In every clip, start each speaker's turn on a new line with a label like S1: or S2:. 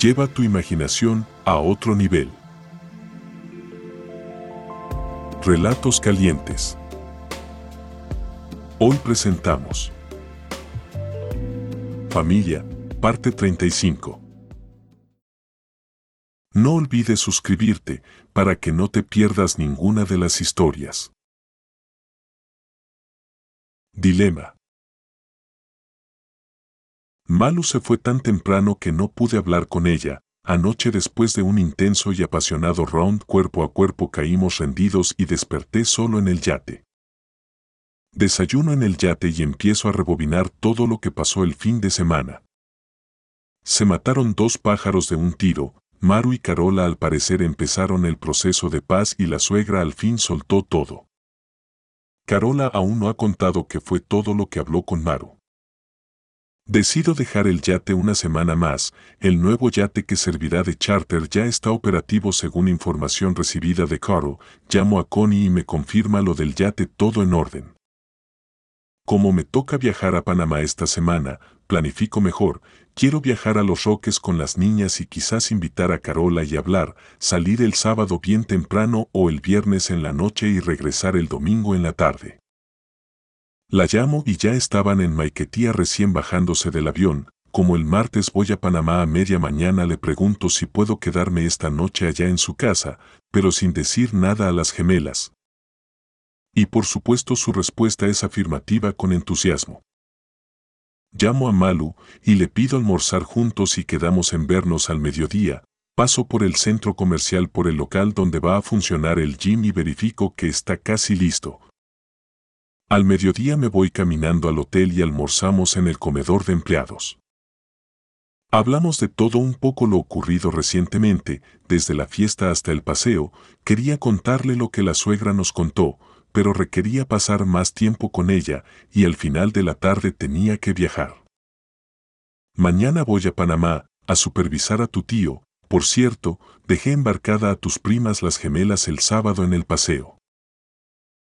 S1: Lleva tu imaginación a otro nivel. Relatos calientes. Hoy presentamos Familia, parte 35. No olvides suscribirte para que no te pierdas ninguna de las historias. Dilema. Malu se fue tan temprano que no pude hablar con ella. Anoche después de un intenso y apasionado round cuerpo a cuerpo caímos rendidos y desperté solo en el yate. Desayuno en el yate y empiezo a rebobinar todo lo que pasó el fin de semana. Se mataron dos pájaros de un tiro, Maru y Carola al parecer empezaron el proceso de paz y la suegra al fin soltó todo. Carola aún no ha contado que fue todo lo que habló con Maru. Decido dejar el yate una semana más, el nuevo yate que servirá de charter ya está operativo según información recibida de Caro, llamo a Connie y me confirma lo del yate todo en orden. Como me toca viajar a Panamá esta semana, planifico mejor, quiero viajar a Los Roques con las niñas y quizás invitar a Carola y hablar, salir el sábado bien temprano o el viernes en la noche y regresar el domingo en la tarde. La llamo y ya estaban en Maiquetía recién bajándose del avión, como el martes voy a Panamá a media mañana le pregunto si puedo quedarme esta noche allá en su casa, pero sin decir nada a las gemelas, y por supuesto su respuesta es afirmativa con entusiasmo. Llamo a Malu y le pido almorzar juntos y quedamos en vernos al mediodía. Paso por el centro comercial por el local donde va a funcionar el gym y verifico que está casi listo. Al mediodía me voy caminando al hotel y almorzamos en el comedor de empleados. Hablamos de todo un poco lo ocurrido recientemente, desde la fiesta hasta el paseo, quería contarle lo que la suegra nos contó, pero requería pasar más tiempo con ella y al final de la tarde tenía que viajar. Mañana voy a Panamá a supervisar a tu tío, por cierto, dejé embarcada a tus primas las gemelas el sábado en el paseo.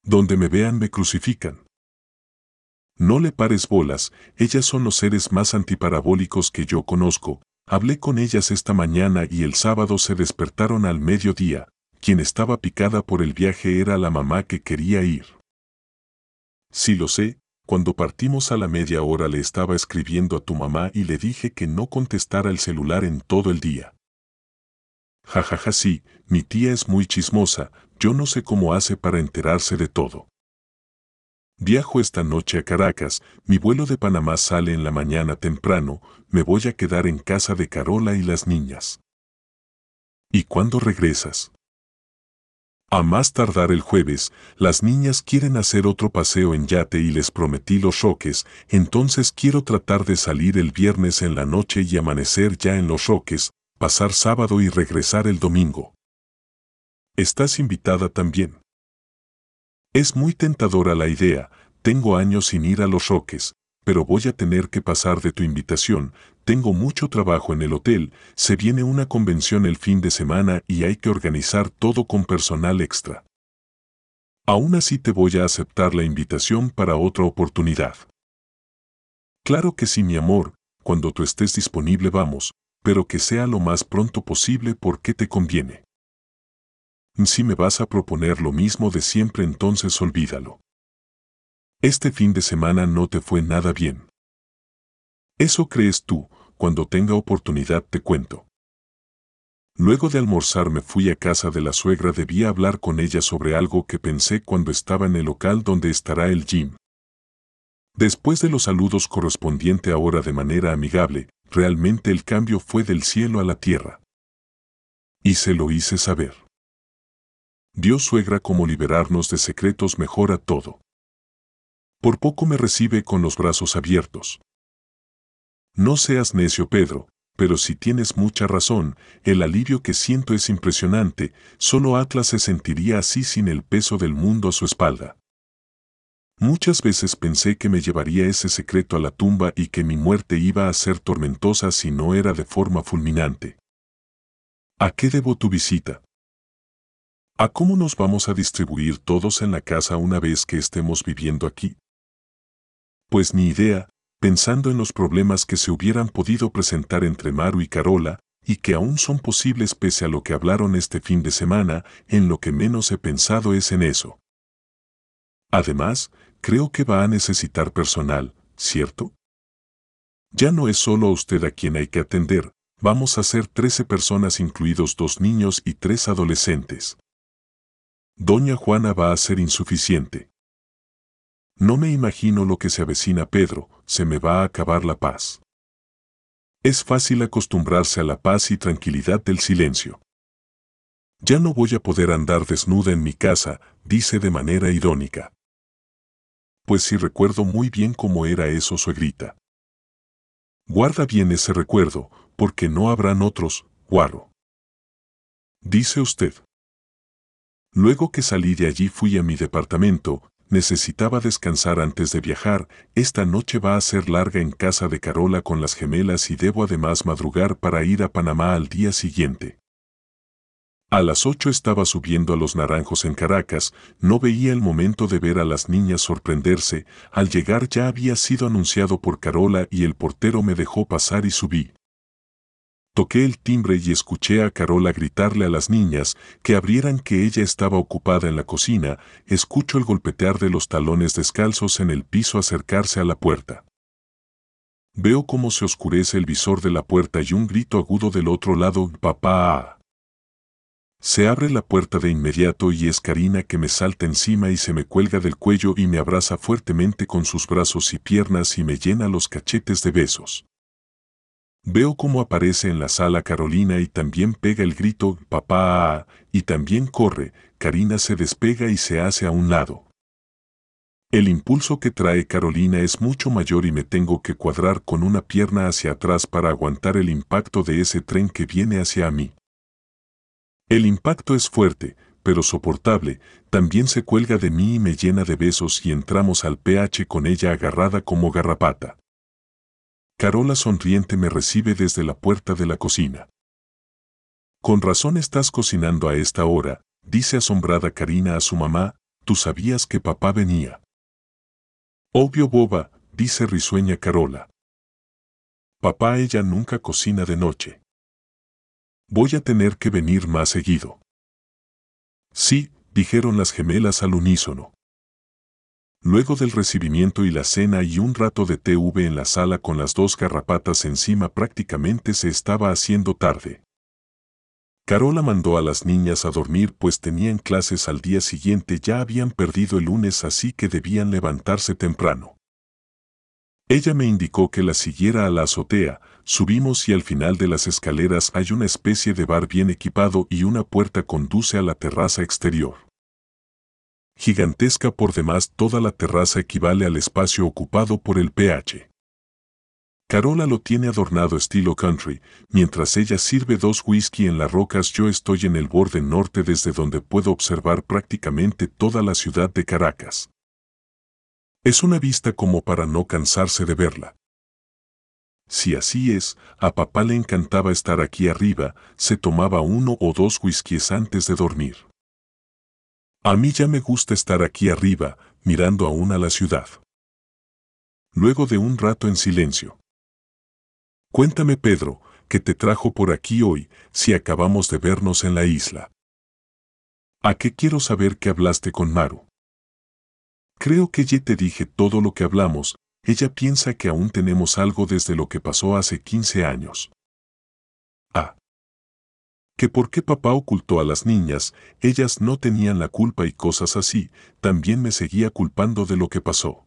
S1: Donde me vean me crucifican. No le pares bolas, ellas son los seres más antiparabólicos que yo conozco, hablé con ellas esta mañana y el sábado se despertaron al mediodía, quien estaba picada por el viaje era la mamá que quería ir. Sí lo sé, cuando partimos a la media hora le estaba escribiendo a tu mamá y le dije que no contestara el celular en todo el día. Jajaja ja, ja, sí, mi tía es muy chismosa, yo no sé cómo hace para enterarse de todo. Viajo esta noche a Caracas, mi vuelo de Panamá sale en la mañana temprano, me voy a quedar en casa de Carola y las niñas. ¿Y cuándo regresas? A más tardar el jueves, las niñas quieren hacer otro paseo en yate y les prometí los roques, entonces quiero tratar de salir el viernes en la noche y amanecer ya en los roques, pasar sábado y regresar el domingo. Estás invitada también. Es muy tentadora la idea, tengo años sin ir a los roques, pero voy a tener que pasar de tu invitación, tengo mucho trabajo en el hotel, se viene una convención el fin de semana y hay que organizar todo con personal extra. Aún así te voy a aceptar la invitación para otra oportunidad. Claro que sí, mi amor, cuando tú estés disponible vamos, pero que sea lo más pronto posible porque te conviene. Si me vas a proponer lo mismo de siempre entonces olvídalo. Este fin de semana no te fue nada bien. Eso crees tú, cuando tenga oportunidad te cuento. Luego de almorzar me fui a casa de la suegra, debía hablar con ella sobre algo que pensé cuando estaba en el local donde estará el gym. Después de los saludos correspondiente ahora de manera amigable, realmente el cambio fue del cielo a la tierra. Y se lo hice saber. Dios suegra como liberarnos de secretos mejora todo. Por poco me recibe con los brazos abiertos. No seas necio, Pedro, pero si tienes mucha razón, el alivio que siento es impresionante, solo Atlas se sentiría así sin el peso del mundo a su espalda. Muchas veces pensé que me llevaría ese secreto a la tumba y que mi muerte iba a ser tormentosa si no era de forma fulminante. ¿A qué debo tu visita? ¿A cómo nos vamos a distribuir todos en la casa una vez que estemos viviendo aquí? Pues ni idea, pensando en los problemas que se hubieran podido presentar entre Maru y Carola, y que aún son posibles pese a lo que hablaron este fin de semana, en lo que menos he pensado es en eso. Además, creo que va a necesitar personal, ¿cierto? Ya no es solo a usted a quien hay que atender, vamos a ser 13 personas incluidos dos niños y tres adolescentes. Doña Juana va a ser insuficiente. No me imagino lo que se avecina Pedro, se me va a acabar la paz. Es fácil acostumbrarse a la paz y tranquilidad del silencio. Ya no voy a poder andar desnuda en mi casa, dice de manera irónica. Pues sí recuerdo muy bien cómo era eso, suegrita. Guarda bien ese recuerdo, porque no habrán otros, guarro. Dice usted. Luego que salí de allí fui a mi departamento, Necesitaba descansar antes de viajar, esta noche va a ser larga en casa de Carola con las gemelas y debo además madrugar para ir a Panamá al día siguiente. A las ocho estaba subiendo a los naranjos en Caracas, no veía el momento de ver a las niñas sorprenderse, al llegar ya había sido anunciado por Carola y el portero me dejó pasar y subí. Toqué el timbre y escuché a Carola gritarle a las niñas que abrieran que ella estaba ocupada en la cocina, escucho el golpetear de los talones descalzos en el piso acercarse a la puerta. Veo cómo se oscurece el visor de la puerta y un grito agudo del otro lado, papá. Se abre la puerta de inmediato y es Karina que me salta encima y se me cuelga del cuello y me abraza fuertemente con sus brazos y piernas y me llena los cachetes de besos. Veo cómo aparece en la sala Carolina y también pega el grito, papá, y también corre, Karina se despega y se hace a un lado. El impulso que trae Carolina es mucho mayor y me tengo que cuadrar con una pierna hacia atrás para aguantar el impacto de ese tren que viene hacia mí. El impacto es fuerte, pero soportable, también se cuelga de mí y me llena de besos y entramos al PH con ella agarrada como garrapata. Carola sonriente me recibe desde la puerta de la cocina. Con razón estás cocinando a esta hora, dice asombrada Karina a su mamá, tú sabías que papá venía. Obvio boba, dice risueña Carola. Papá ella nunca cocina de noche. Voy a tener que venir más seguido. Sí, dijeron las gemelas al unísono. Luego del recibimiento y la cena y un rato de TV en la sala con las dos garrapatas encima prácticamente se estaba haciendo tarde. Carola mandó a las niñas a dormir pues tenían clases al día siguiente ya habían perdido el lunes así que debían levantarse temprano. Ella me indicó que la siguiera a la azotea, subimos y al final de las escaleras hay una especie de bar bien equipado y una puerta conduce a la terraza exterior. Gigantesca por demás, toda la terraza equivale al espacio ocupado por el PH. Carola lo tiene adornado estilo country, mientras ella sirve dos whisky en las rocas yo estoy en el borde norte desde donde puedo observar prácticamente toda la ciudad de Caracas. Es una vista como para no cansarse de verla. Si así es, a papá le encantaba estar aquí arriba, se tomaba uno o dos whiskies antes de dormir. A mí ya me gusta estar aquí arriba, mirando aún a la ciudad. Luego de un rato en silencio. Cuéntame, Pedro, que te trajo por aquí hoy, si acabamos de vernos en la isla. ¿A qué quiero saber que hablaste con Maru? Creo que ya te dije todo lo que hablamos, ella piensa que aún tenemos algo desde lo que pasó hace 15 años. Ah. Que por qué papá ocultó a las niñas, ellas no tenían la culpa y cosas así, también me seguía culpando de lo que pasó.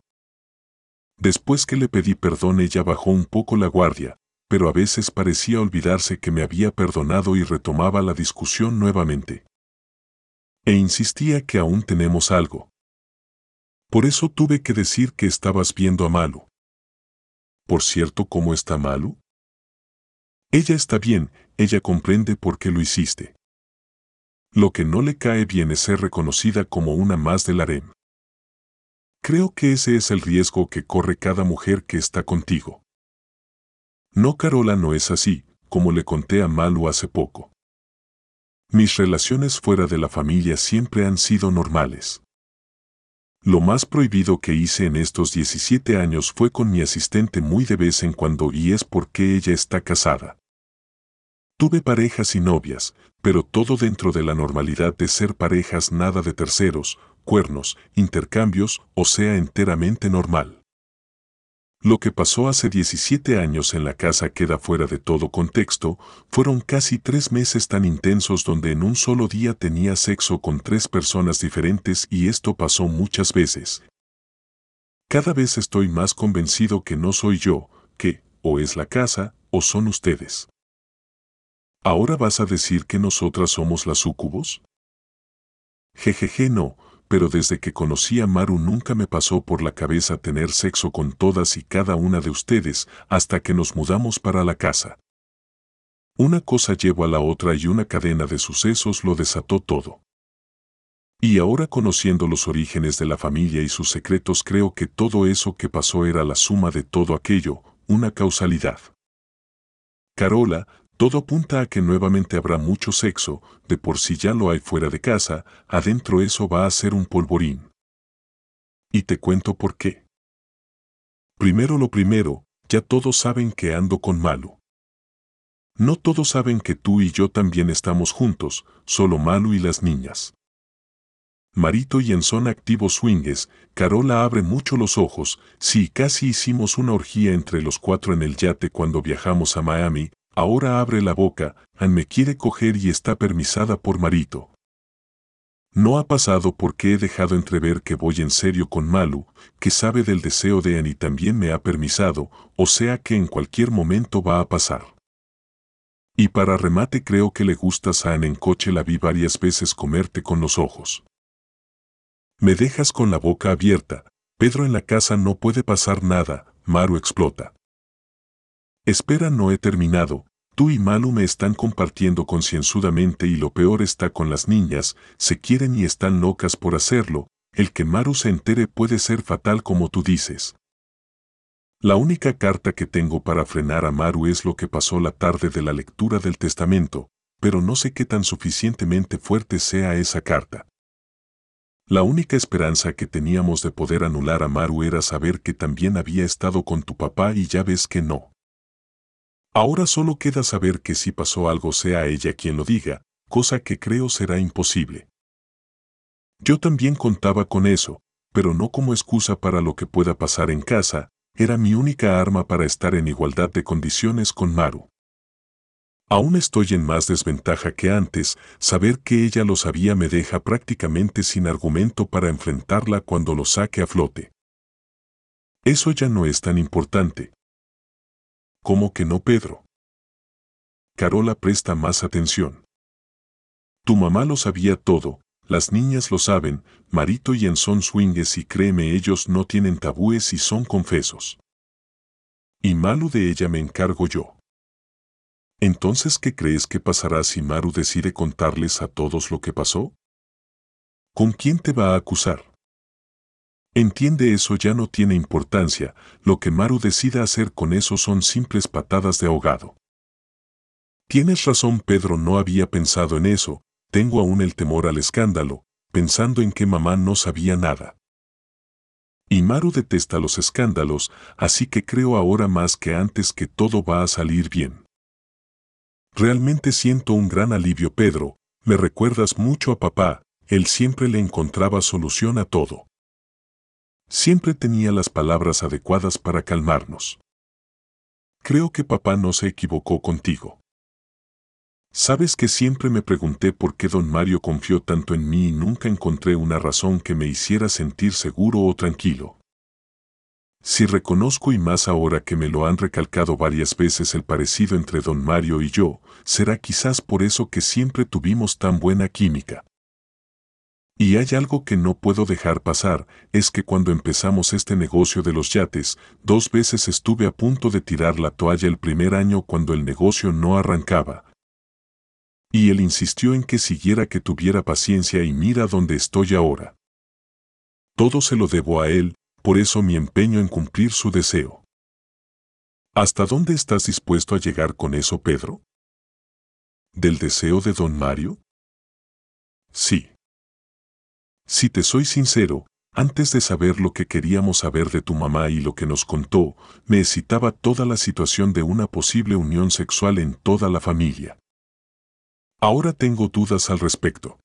S1: Después que le pedí perdón ella bajó un poco la guardia, pero a veces parecía olvidarse que me había perdonado y retomaba la discusión nuevamente. E insistía que aún tenemos algo. Por eso tuve que decir que estabas viendo a Malu. Por cierto, ¿cómo está Malu? Ella está bien, ella comprende por qué lo hiciste. Lo que no le cae bien es ser reconocida como una más del harem. Creo que ese es el riesgo que corre cada mujer que está contigo. No, Carola no es así, como le conté a Malu hace poco. Mis relaciones fuera de la familia siempre han sido normales. Lo más prohibido que hice en estos 17 años fue con mi asistente muy de vez en cuando y es porque ella está casada. Tuve parejas y novias, pero todo dentro de la normalidad de ser parejas nada de terceros, cuernos, intercambios, o sea enteramente normal. Lo que pasó hace 17 años en la casa queda fuera de todo contexto, fueron casi tres meses tan intensos donde en un solo día tenía sexo con tres personas diferentes y esto pasó muchas veces. Cada vez estoy más convencido que no soy yo, que, o es la casa, o son ustedes. ¿Ahora vas a decir que nosotras somos las súcubos? Jejeje no, pero desde que conocí a Maru nunca me pasó por la cabeza tener sexo con todas y cada una de ustedes hasta que nos mudamos para la casa. Una cosa llevó a la otra y una cadena de sucesos lo desató todo. Y ahora conociendo los orígenes de la familia y sus secretos creo que todo eso que pasó era la suma de todo aquello, una causalidad. Carola, todo apunta a que nuevamente habrá mucho sexo, de por si ya lo hay fuera de casa, adentro eso va a ser un polvorín. Y te cuento por qué. Primero lo primero, ya todos saben que ando con Malu. No todos saben que tú y yo también estamos juntos, solo Malu y las niñas. Marito y en son activos swinges, Carola abre mucho los ojos, sí, casi hicimos una orgía entre los cuatro en el yate cuando viajamos a Miami, Ahora abre la boca, Anne me quiere coger y está permisada por Marito. No ha pasado porque he dejado entrever que voy en serio con Malu, que sabe del deseo de Anne y también me ha permisado, o sea que en cualquier momento va a pasar. Y para remate creo que le gustas a Anne en coche la vi varias veces comerte con los ojos. Me dejas con la boca abierta, Pedro en la casa no puede pasar nada, Maru explota. Espera, no he terminado, Tú y Malu me están compartiendo concienzudamente y lo peor está con las niñas, se quieren y están locas por hacerlo, el que Maru se entere puede ser fatal como tú dices. La única carta que tengo para frenar a Maru es lo que pasó la tarde de la lectura del testamento, pero no sé qué tan suficientemente fuerte sea esa carta. La única esperanza que teníamos de poder anular a Maru era saber que también había estado con tu papá y ya ves que no. Ahora solo queda saber que si pasó algo sea ella quien lo diga, cosa que creo será imposible. Yo también contaba con eso, pero no como excusa para lo que pueda pasar en casa, era mi única arma para estar en igualdad de condiciones con Maru. Aún estoy en más desventaja que antes, saber que ella lo sabía me deja prácticamente sin argumento para enfrentarla cuando lo saque a flote. Eso ya no es tan importante, ¿Cómo que no, Pedro? Carola presta más atención. Tu mamá lo sabía todo, las niñas lo saben, Marito y en son swingues y créeme ellos no tienen tabúes y son confesos. Y Malu de ella me encargo yo. Entonces, ¿qué crees que pasará si Maru decide contarles a todos lo que pasó? ¿Con quién te va a acusar? Entiende eso ya no tiene importancia, lo que Maru decida hacer con eso son simples patadas de ahogado. Tienes razón Pedro no había pensado en eso, tengo aún el temor al escándalo, pensando en que mamá no sabía nada. Y Maru detesta los escándalos, así que creo ahora más que antes que todo va a salir bien. Realmente siento un gran alivio Pedro, me recuerdas mucho a papá, él siempre le encontraba solución a todo. Siempre tenía las palabras adecuadas para calmarnos. Creo que papá no se equivocó contigo. Sabes que siempre me pregunté por qué don Mario confió tanto en mí y nunca encontré una razón que me hiciera sentir seguro o tranquilo. Si reconozco y más ahora que me lo han recalcado varias veces el parecido entre don Mario y yo, será quizás por eso que siempre tuvimos tan buena química. Y hay algo que no puedo dejar pasar, es que cuando empezamos este negocio de los yates, dos veces estuve a punto de tirar la toalla el primer año cuando el negocio no arrancaba. Y él insistió en que siguiera que tuviera paciencia y mira dónde estoy ahora. Todo se lo debo a él, por eso mi empeño en cumplir su deseo. ¿Hasta dónde estás dispuesto a llegar con eso, Pedro? ¿Del deseo de don Mario? Sí. Si te soy sincero, antes de saber lo que queríamos saber de tu mamá y lo que nos contó, me excitaba toda la situación de una posible unión sexual en toda la familia. Ahora tengo dudas al respecto.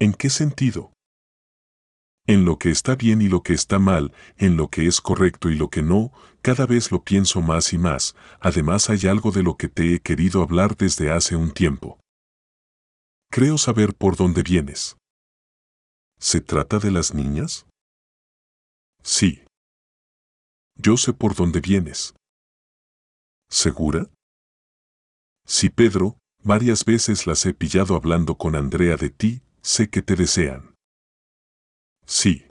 S1: ¿En qué sentido? en lo que está bien y lo que está mal, en lo que es correcto y lo que no, cada vez lo pienso más y más, además hay algo de lo que te he querido hablar desde hace un tiempo. Creo saber por dónde vienes. ¿Se trata de las niñas? Sí. Yo sé por dónde vienes. ¿Segura? Sí, Pedro, varias veces las he pillado hablando con Andrea de ti, sé que te desean. Sí.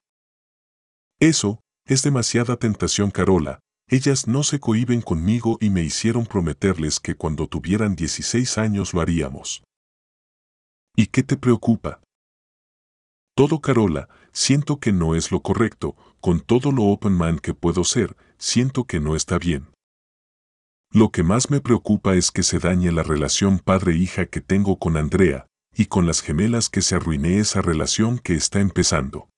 S1: Eso, es demasiada tentación, Carola. Ellas no se cohiben conmigo y me hicieron prometerles que cuando tuvieran 16 años lo haríamos. ¿Y qué te preocupa? Todo, Carola, siento que no es lo correcto, con todo lo open man que puedo ser, siento que no está bien. Lo que más me preocupa es que se dañe la relación padre-hija que tengo con Andrea, y con las gemelas que se arruine esa relación que está empezando.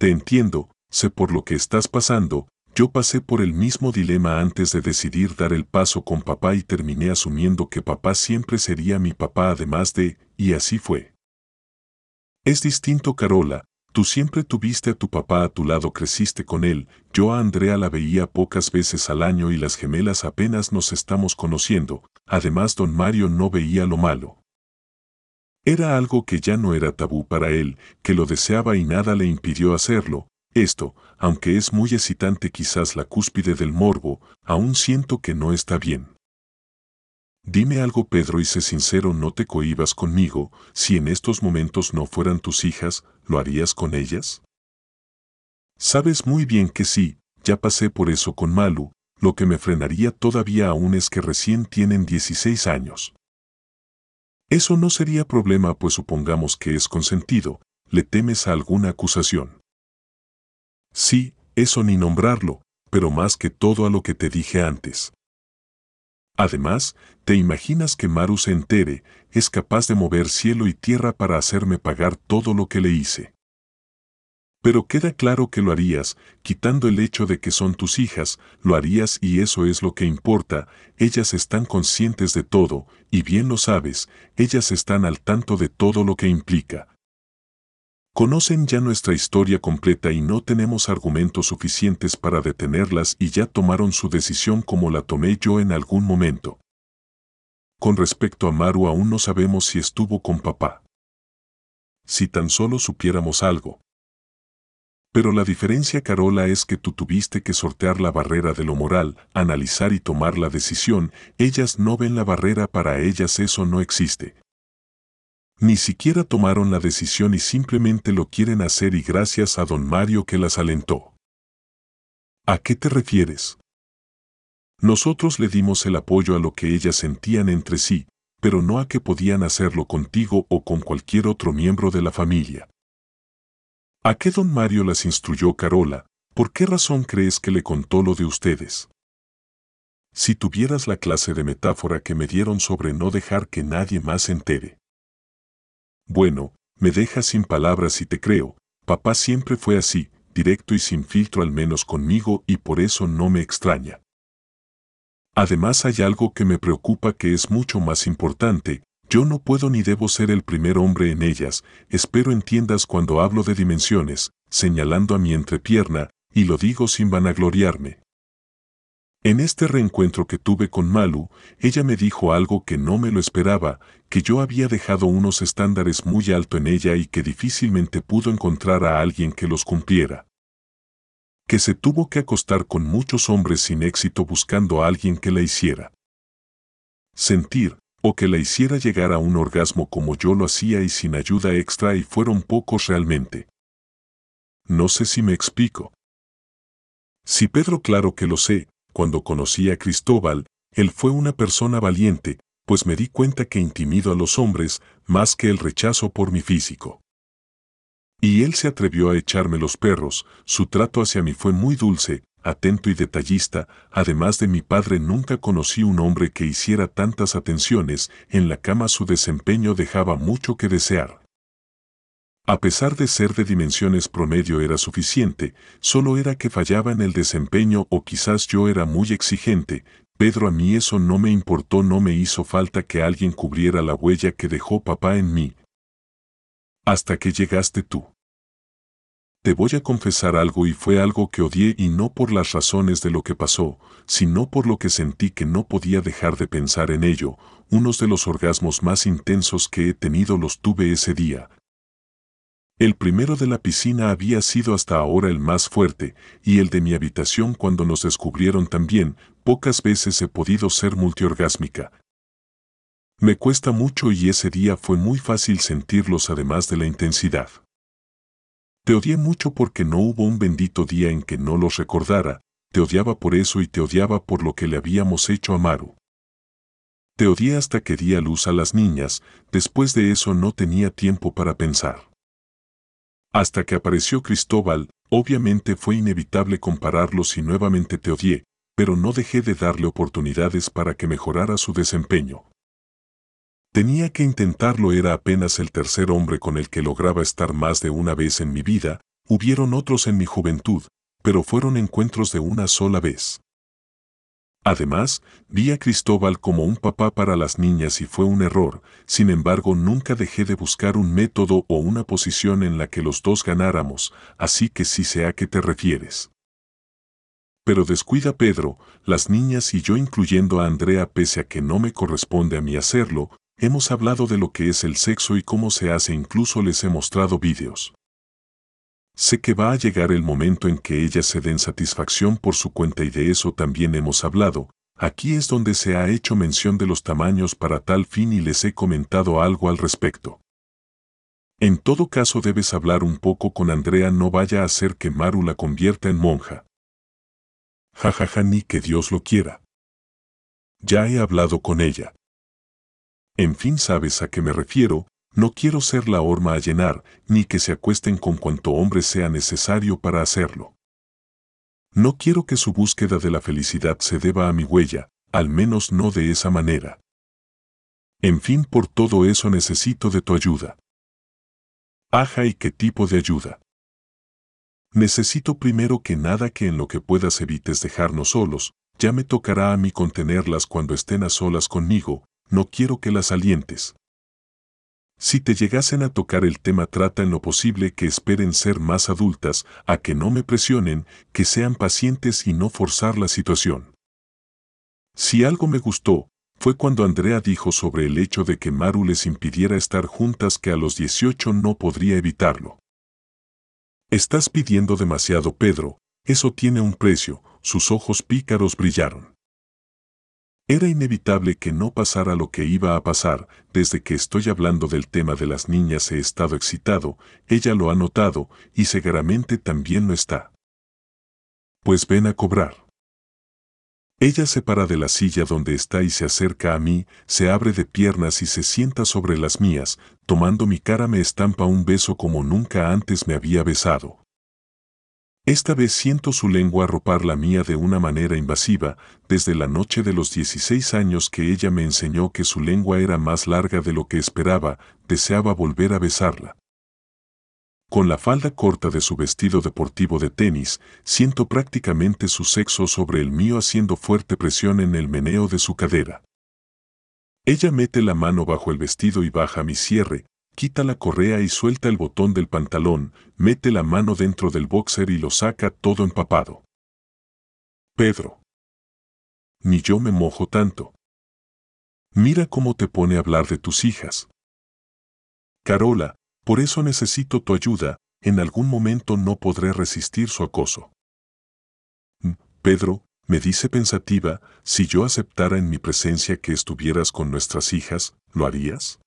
S1: Te entiendo, sé por lo que estás pasando, yo pasé por el mismo dilema antes de decidir dar el paso con papá y terminé asumiendo que papá siempre sería mi papá además de, y así fue. Es distinto Carola, tú siempre tuviste a tu papá a tu lado, creciste con él, yo a Andrea la veía pocas veces al año y las gemelas apenas nos estamos conociendo, además don Mario no veía lo malo. Era algo que ya no era tabú para él, que lo deseaba y nada le impidió hacerlo. Esto, aunque es muy excitante quizás la cúspide del morbo, aún siento que no está bien. Dime algo Pedro y sé sincero, no te cohibas conmigo, si en estos momentos no fueran tus hijas, ¿lo harías con ellas? Sabes muy bien que sí, ya pasé por eso con Malu, lo que me frenaría todavía aún es que recién tienen 16 años. Eso no sería problema pues supongamos que es consentido, le temes a alguna acusación. Sí, eso ni nombrarlo, pero más que todo a lo que te dije antes. Además, ¿te imaginas que Maru se entere, es capaz de mover cielo y tierra para hacerme pagar todo lo que le hice? Pero queda claro que lo harías, quitando el hecho de que son tus hijas, lo harías y eso es lo que importa, ellas están conscientes de todo, y bien lo sabes, ellas están al tanto de todo lo que implica. Conocen ya nuestra historia completa y no tenemos argumentos suficientes para detenerlas y ya tomaron su decisión como la tomé yo en algún momento. Con respecto a Maru aún no sabemos si estuvo con papá. Si tan solo supiéramos algo, pero la diferencia, Carola, es que tú tuviste que sortear la barrera de lo moral, analizar y tomar la decisión, ellas no ven la barrera, para ellas eso no existe. Ni siquiera tomaron la decisión y simplemente lo quieren hacer y gracias a don Mario que las alentó. ¿A qué te refieres? Nosotros le dimos el apoyo a lo que ellas sentían entre sí, pero no a que podían hacerlo contigo o con cualquier otro miembro de la familia. ¿A qué don Mario las instruyó Carola? ¿Por qué razón crees que le contó lo de ustedes? Si tuvieras la clase de metáfora que me dieron sobre no dejar que nadie más se entere. Bueno, me dejas sin palabras y te creo, papá siempre fue así, directo y sin filtro al menos conmigo y por eso no me extraña. Además hay algo que me preocupa que es mucho más importante, yo no puedo ni debo ser el primer hombre en ellas, espero entiendas cuando hablo de dimensiones, señalando a mi entrepierna, y lo digo sin vanagloriarme. En este reencuentro que tuve con Malu, ella me dijo algo que no me lo esperaba, que yo había dejado unos estándares muy alto en ella y que difícilmente pudo encontrar a alguien que los cumpliera. Que se tuvo que acostar con muchos hombres sin éxito buscando a alguien que la hiciera. Sentir, o que la hiciera llegar a un orgasmo como yo lo hacía y sin ayuda extra y fueron pocos realmente. No sé si me explico. Si Pedro claro que lo sé, cuando conocí a Cristóbal, él fue una persona valiente, pues me di cuenta que intimido a los hombres más que el rechazo por mi físico. Y él se atrevió a echarme los perros, su trato hacia mí fue muy dulce, atento y detallista, además de mi padre nunca conocí un hombre que hiciera tantas atenciones, en la cama su desempeño dejaba mucho que desear. A pesar de ser de dimensiones promedio era suficiente, solo era que fallaba en el desempeño o quizás yo era muy exigente, Pedro a mí eso no me importó, no me hizo falta que alguien cubriera la huella que dejó papá en mí. Hasta que llegaste tú. Te voy a confesar algo y fue algo que odié y no por las razones de lo que pasó, sino por lo que sentí que no podía dejar de pensar en ello. Unos de los orgasmos más intensos que he tenido los tuve ese día. El primero de la piscina había sido hasta ahora el más fuerte, y el de mi habitación cuando nos descubrieron también, pocas veces he podido ser multiorgásmica. Me cuesta mucho y ese día fue muy fácil sentirlos además de la intensidad. Te odié mucho porque no hubo un bendito día en que no los recordara, te odiaba por eso y te odiaba por lo que le habíamos hecho a Maru. Te odié hasta que di a luz a las niñas, después de eso no tenía tiempo para pensar. Hasta que apareció Cristóbal, obviamente fue inevitable compararlos y nuevamente te odié, pero no dejé de darle oportunidades para que mejorara su desempeño. Tenía que intentarlo, era apenas el tercer hombre con el que lograba estar más de una vez en mi vida, hubieron otros en mi juventud, pero fueron encuentros de una sola vez. Además, vi a Cristóbal como un papá para las niñas y fue un error, sin embargo nunca dejé de buscar un método o una posición en la que los dos ganáramos, así que sí sé a qué te refieres. Pero descuida Pedro, las niñas y yo incluyendo a Andrea pese a que no me corresponde a mí hacerlo, Hemos hablado de lo que es el sexo y cómo se hace, incluso les he mostrado vídeos. Sé que va a llegar el momento en que ellas se den satisfacción por su cuenta y de eso también hemos hablado. Aquí es donde se ha hecho mención de los tamaños para tal fin y les he comentado algo al respecto. En todo caso debes hablar un poco con Andrea, no vaya a hacer que Maru la convierta en monja. Jajaja ni que Dios lo quiera. Ya he hablado con ella. En fin sabes a qué me refiero, no quiero ser la horma a llenar, ni que se acuesten con cuanto hombre sea necesario para hacerlo. No quiero que su búsqueda de la felicidad se deba a mi huella, al menos no de esa manera. En fin, por todo eso necesito de tu ayuda. Aja y qué tipo de ayuda. Necesito primero que nada que en lo que puedas evites dejarnos solos, ya me tocará a mí contenerlas cuando estén a solas conmigo, no quiero que las alientes. Si te llegasen a tocar el tema trata en lo posible que esperen ser más adultas, a que no me presionen, que sean pacientes y no forzar la situación. Si algo me gustó, fue cuando Andrea dijo sobre el hecho de que Maru les impidiera estar juntas que a los 18 no podría evitarlo. Estás pidiendo demasiado, Pedro, eso tiene un precio, sus ojos pícaros brillaron. Era inevitable que no pasara lo que iba a pasar, desde que estoy hablando del tema de las niñas he estado excitado, ella lo ha notado, y seguramente también lo está. Pues ven a cobrar. Ella se para de la silla donde está y se acerca a mí, se abre de piernas y se sienta sobre las mías, tomando mi cara me estampa un beso como nunca antes me había besado. Esta vez siento su lengua arropar la mía de una manera invasiva, desde la noche de los 16 años que ella me enseñó que su lengua era más larga de lo que esperaba, deseaba volver a besarla. Con la falda corta de su vestido deportivo de tenis, siento prácticamente su sexo sobre el mío haciendo fuerte presión en el meneo de su cadera. Ella mete la mano bajo el vestido y baja mi cierre, quita la correa y suelta el botón del pantalón, mete la mano dentro del boxer y lo saca todo empapado. Pedro. Ni yo me mojo tanto. Mira cómo te pone a hablar de tus hijas. Carola, por eso necesito tu ayuda, en algún momento no podré resistir su acoso. Mm, Pedro, me dice pensativa, si yo aceptara en mi presencia que estuvieras con nuestras hijas, ¿lo harías?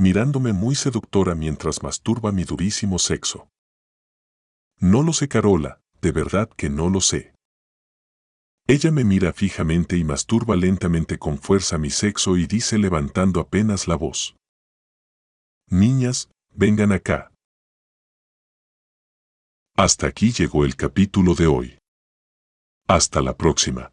S1: Mirándome muy seductora mientras masturba mi durísimo sexo. No lo sé, Carola, de verdad que no lo sé. Ella me mira fijamente y masturba lentamente con fuerza mi sexo y dice levantando apenas la voz. Niñas, vengan acá. Hasta aquí llegó el capítulo de hoy. Hasta la próxima.